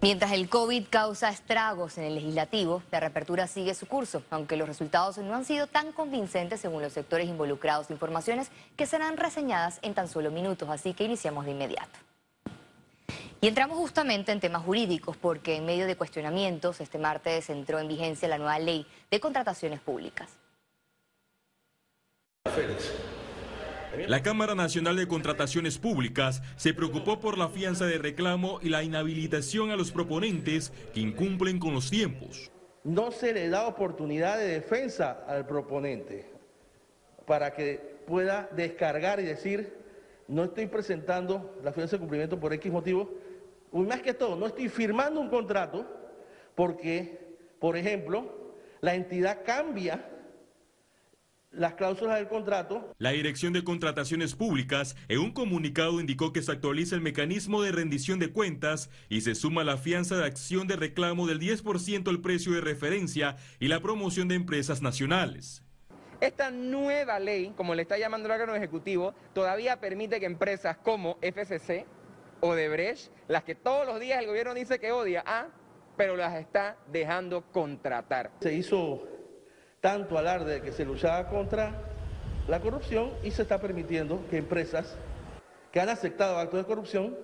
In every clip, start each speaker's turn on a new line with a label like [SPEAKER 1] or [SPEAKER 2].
[SPEAKER 1] Mientras el COVID causa estragos en el legislativo, la reapertura sigue su curso, aunque los resultados no han sido tan convincentes según los sectores involucrados. Informaciones que serán reseñadas en tan solo minutos, así que iniciamos de inmediato. Y entramos justamente en temas jurídicos porque en medio de cuestionamientos este martes entró en vigencia la nueva ley de contrataciones públicas.
[SPEAKER 2] La Cámara Nacional de Contrataciones Públicas se preocupó por la fianza de reclamo y la inhabilitación a los proponentes que incumplen con los tiempos.
[SPEAKER 3] No se le da oportunidad de defensa al proponente para que pueda descargar y decir, no estoy presentando la fianza de cumplimiento por X motivo, y más que todo, no estoy firmando un contrato porque, por ejemplo, la entidad cambia las cláusulas del contrato.
[SPEAKER 2] La Dirección de Contrataciones Públicas en un comunicado indicó que se actualiza el mecanismo de rendición de cuentas y se suma la fianza de acción de reclamo del 10% al precio de referencia y la promoción de empresas nacionales.
[SPEAKER 4] Esta nueva ley, como le está llamando el órgano ejecutivo, todavía permite que empresas como FCC, o Odebrecht, las que todos los días el gobierno dice que odia, ah, pero las está dejando contratar.
[SPEAKER 3] Se hizo tanto alarde de que se luchaba contra la corrupción y se está permitiendo que empresas que han aceptado actos de corrupción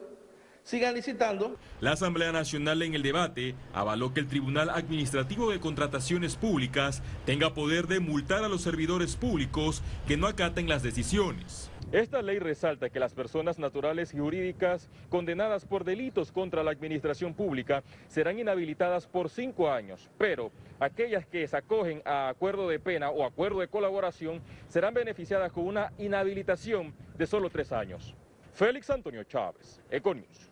[SPEAKER 3] sigan licitando.
[SPEAKER 2] La Asamblea Nacional en el debate avaló que el Tribunal Administrativo de Contrataciones Públicas tenga poder de multar a los servidores públicos que no acaten las decisiones.
[SPEAKER 5] Esta ley resalta que las personas naturales y jurídicas condenadas por delitos contra la administración pública serán inhabilitadas por cinco años, pero aquellas que se acogen a acuerdo de pena o acuerdo de colaboración serán beneficiadas con una inhabilitación de solo tres años. Félix Antonio Chávez, Econius.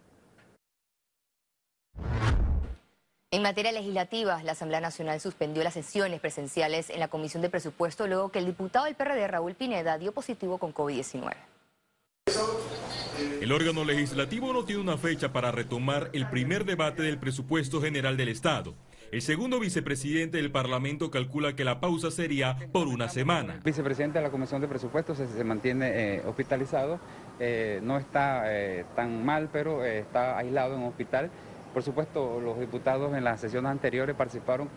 [SPEAKER 1] En materia legislativa, la Asamblea Nacional suspendió las sesiones presenciales en la Comisión de Presupuesto luego que el diputado del PRD, Raúl Pineda, dio positivo con COVID-19.
[SPEAKER 2] El órgano legislativo no tiene una fecha para retomar el primer debate del presupuesto general del Estado. El segundo vicepresidente del Parlamento calcula que la pausa sería por una semana. El
[SPEAKER 6] vicepresidente de la Comisión de Presupuestos se, mantiene eh, hospitalizado, eh, no está eh, tan mal, pero está aislado en un hospital. Por supuesto, los diputados en las sesiones anteriores participaron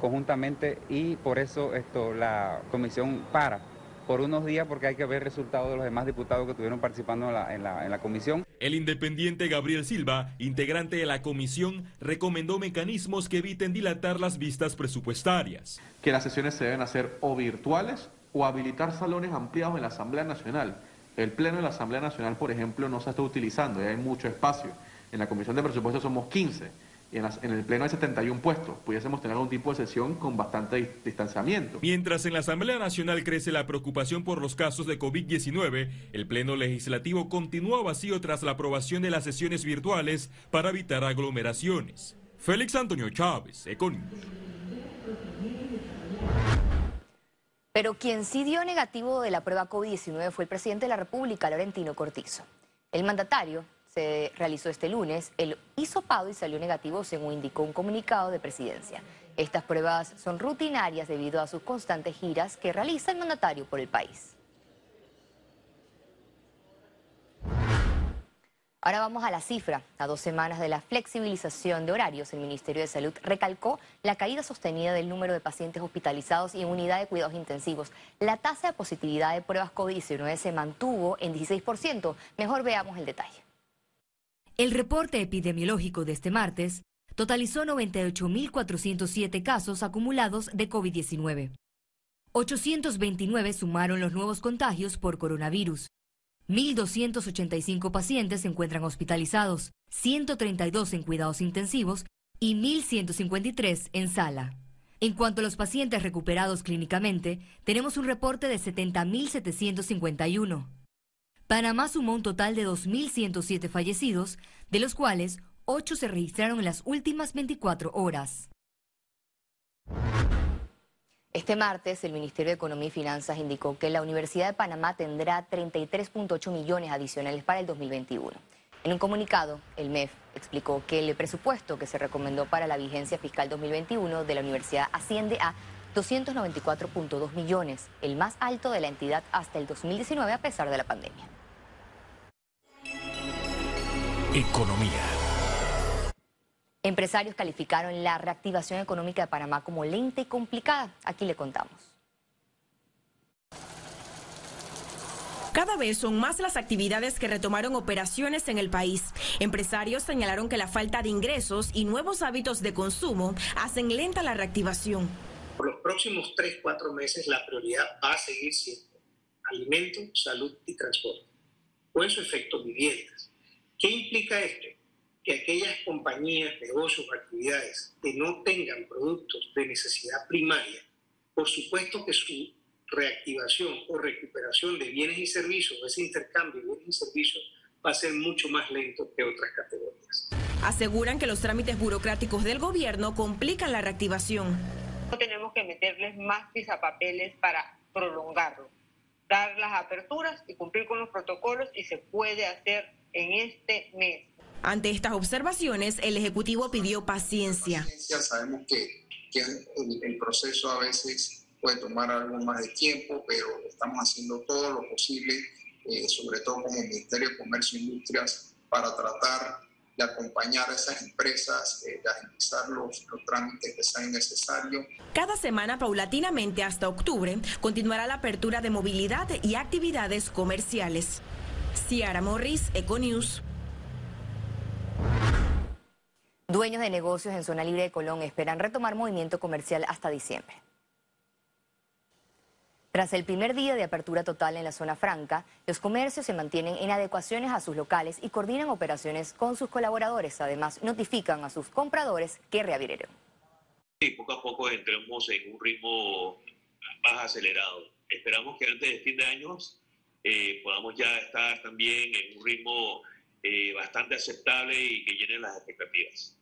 [SPEAKER 6] conjuntamente y por eso esto, la comisión para por unos días porque hay que ver resultados de los demás diputados que estuvieron participando en la, en, la, en la, comisión.
[SPEAKER 2] El independiente Gabriel Silva, integrante de la comisión, recomendó mecanismos que eviten dilatar las vistas presupuestarias.
[SPEAKER 7] Que las sesiones se deben hacer o virtuales o habilitar salones ampliados en la Asamblea Nacional. El Pleno de la Asamblea Nacional, por ejemplo, no se está utilizando, ya hay mucho espacio. En la Comisión de Presupuestos somos 15 y en, el Pleno hay 71 puestos. Pudiésemos tener algún tipo de sesión con bastante distanciamiento.
[SPEAKER 2] Mientras en la Asamblea Nacional crece la preocupación por los casos de COVID-19, el Pleno Legislativo continúa vacío tras la aprobación de las sesiones virtuales para evitar aglomeraciones. Félix Antonio Chávez, Econius.
[SPEAKER 1] Pero quien sí dio negativo de la prueba COVID-19 fue el presidente de la República, Laurentino Cortizo. El mandatario se realizó este lunes el hisopado y salió negativo según indicó un comunicado de presidencia. Estas pruebas son rutinarias debido a sus constantes giras que realiza el mandatario por el país. Ahora vamos a la cifra. A dos semanas de la flexibilización de horarios, el Ministerio de Salud recalcó la caída sostenida del número de pacientes hospitalizados y en unidad de cuidados intensivos. La tasa de positividad de pruebas COVID-19 se mantuvo en 16%. Mejor veamos el detalle.
[SPEAKER 8] El reporte epidemiológico de este martes totalizó 98.407 casos acumulados de COVID-19. 829 sumaron los nuevos contagios por coronavirus. 1.285 pacientes se encuentran hospitalizados, 132 en cuidados intensivos y 1.153 en sala. En cuanto a los pacientes recuperados clínicamente, tenemos un reporte de 70.751. Panamá sumó un total de 2.107 fallecidos, de los cuales 8 se registraron en las últimas 24 horas.
[SPEAKER 1] Este martes, el Ministerio de Economía y Finanzas indicó que la Universidad de Panamá tendrá 33.8 millones adicionales para el 2021. En un comunicado, el MEF explicó que el presupuesto que se recomendó para la vigencia fiscal 2021 de la universidad asciende a 294.2 millones, el más alto de la entidad hasta el 2019 a pesar de la pandemia.
[SPEAKER 9] Economía.
[SPEAKER 1] Empresarios calificaron la reactivación económica de Panamá como lenta y complicada. Aquí le contamos.
[SPEAKER 9] Cada vez son más las actividades que retomaron operaciones en el país. Empresarios señalaron que la falta de ingresos y nuevos hábitos de consumo hacen lenta la reactivación.
[SPEAKER 10] Por los próximos 3, 4 meses la prioridad va a seguir siendo alimento, salud y transporte. Con su efecto, viviendas. ¿Qué implica esto? Que aquellas compañías, negocios actividades que no tengan productos de necesidad primaria, por supuesto que su reactivación o recuperación de bienes y servicios, ese intercambio de bienes y servicios, va a ser mucho más lento que otras categorías.
[SPEAKER 9] Aseguran que los trámites burocráticos del gobierno complican la reactivación.
[SPEAKER 11] No tenemos que meterles más pisapapeles para prolongarlo, dar las aperturas y cumplir con los protocolos y se puede hacer en este mes.
[SPEAKER 9] Ante estas observaciones, el Ejecutivo pidió paciencia.
[SPEAKER 12] paciencia sabemos que, que el, el proceso a veces puede tomar algo más de tiempo, pero estamos haciendo todo lo posible, eh, sobre todo como Ministerio de Comercio e Industrias, para tratar de acompañar a esas empresas, eh, de agilizar los, los trámites que sean necesarios.
[SPEAKER 9] Cada semana, paulatinamente hasta octubre, continuará la apertura de movilidad y actividades comerciales. Ciara Morris, Econews.
[SPEAKER 1] Dueños de negocios en zona libre de Colón esperan retomar movimiento comercial hasta diciembre. Tras el primer día de apertura total en la zona franca, los comercios se mantienen en adecuaciones a sus locales y coordinan operaciones con sus colaboradores. Además, notifican a sus compradores que reabrieron.
[SPEAKER 13] Y poco a poco entremos en un ritmo más acelerado. Esperamos que antes de fin de año eh, podamos ya estar también en un ritmo eh, bastante aceptable y que llene las expectativas.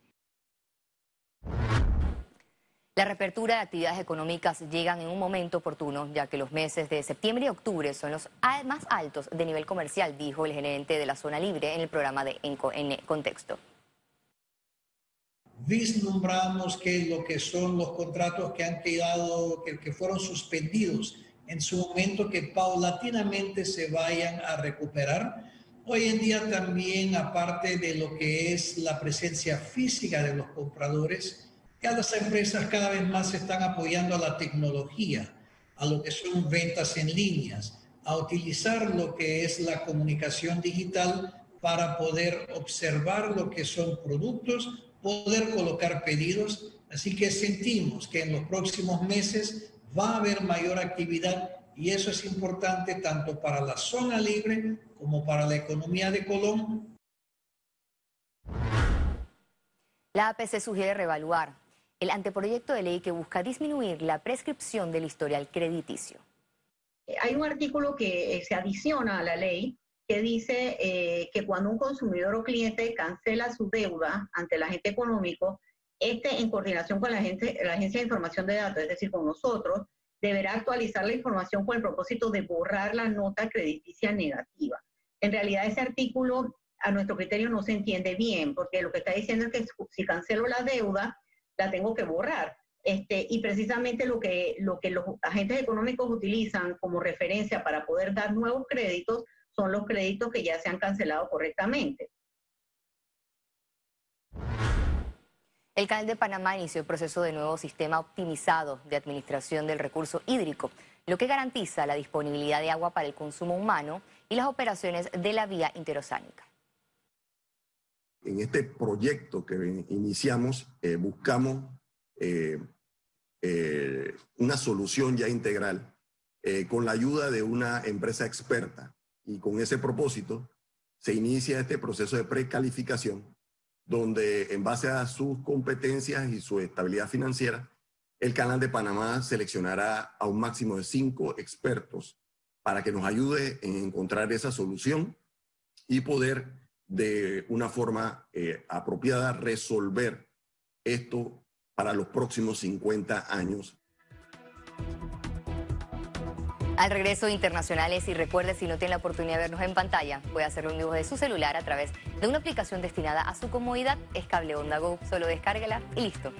[SPEAKER 1] La reapertura de actividades económicas llegan en un momento oportuno, ya que los meses de septiembre y octubre son los más altos de nivel comercial, dijo el gerente de la zona libre en el programa de En, Contexto.
[SPEAKER 14] Vislumbramos que lo que son los contratos que han quedado, que, que fueron suspendidos en su momento, que paulatinamente se vayan a recuperar. Hoy en día también, aparte de lo que es la presencia física de los compradores, ya las empresas cada vez más se están apoyando a la tecnología, a lo que son ventas en líneas, a utilizar lo que es la comunicación digital para poder observar lo que son productos, poder colocar pedidos. Así que sentimos que en los próximos meses va a haber mayor actividad y eso es importante tanto para la zona libre como para la economía de Colón.
[SPEAKER 1] La APC sugiere reevaluar el anteproyecto de ley que busca disminuir la prescripción del historial crediticio.
[SPEAKER 15] Hay un artículo que eh, se adiciona a la ley que dice eh, que cuando un consumidor o cliente cancela su deuda ante el agente económico, este en coordinación con la, Agencia de Información de Datos, es decir, con nosotros, deberá actualizar la información con el propósito de borrar la nota crediticia negativa. En realidad ese artículo a nuestro criterio no se entiende bien, porque lo que está diciendo es que si cancelo la deuda, la tengo que borrar. Este, y precisamente lo que, lo que los agentes económicos utilizan como referencia para poder dar nuevos créditos son los créditos que ya se han cancelado correctamente.
[SPEAKER 1] El Canal de Panamá inició el proceso de nuevo sistema optimizado de administración del recurso hídrico, lo que garantiza la disponibilidad de agua para el consumo humano y las operaciones de la vía interoceánica
[SPEAKER 16] en este proyecto que iniciamos, eh, buscamos eh, eh, una solución ya integral con la ayuda de una empresa experta. Y con ese propósito se inicia este proceso de precalificación, donde en base a sus competencias y su estabilidad financiera, el Canal de Panamá seleccionará a un máximo de cinco expertos para que nos ayude en encontrar esa solución y poder de una forma eh, apropiada resolver esto para los próximos 50 años.
[SPEAKER 1] Al regreso internacionales y recuerde si no tiene la oportunidad de vernos en pantalla, puede hacerlo un dibujo de su celular a través de una aplicación destinada a su comodidad, es Cable Onda Go, solo descárgala y listo.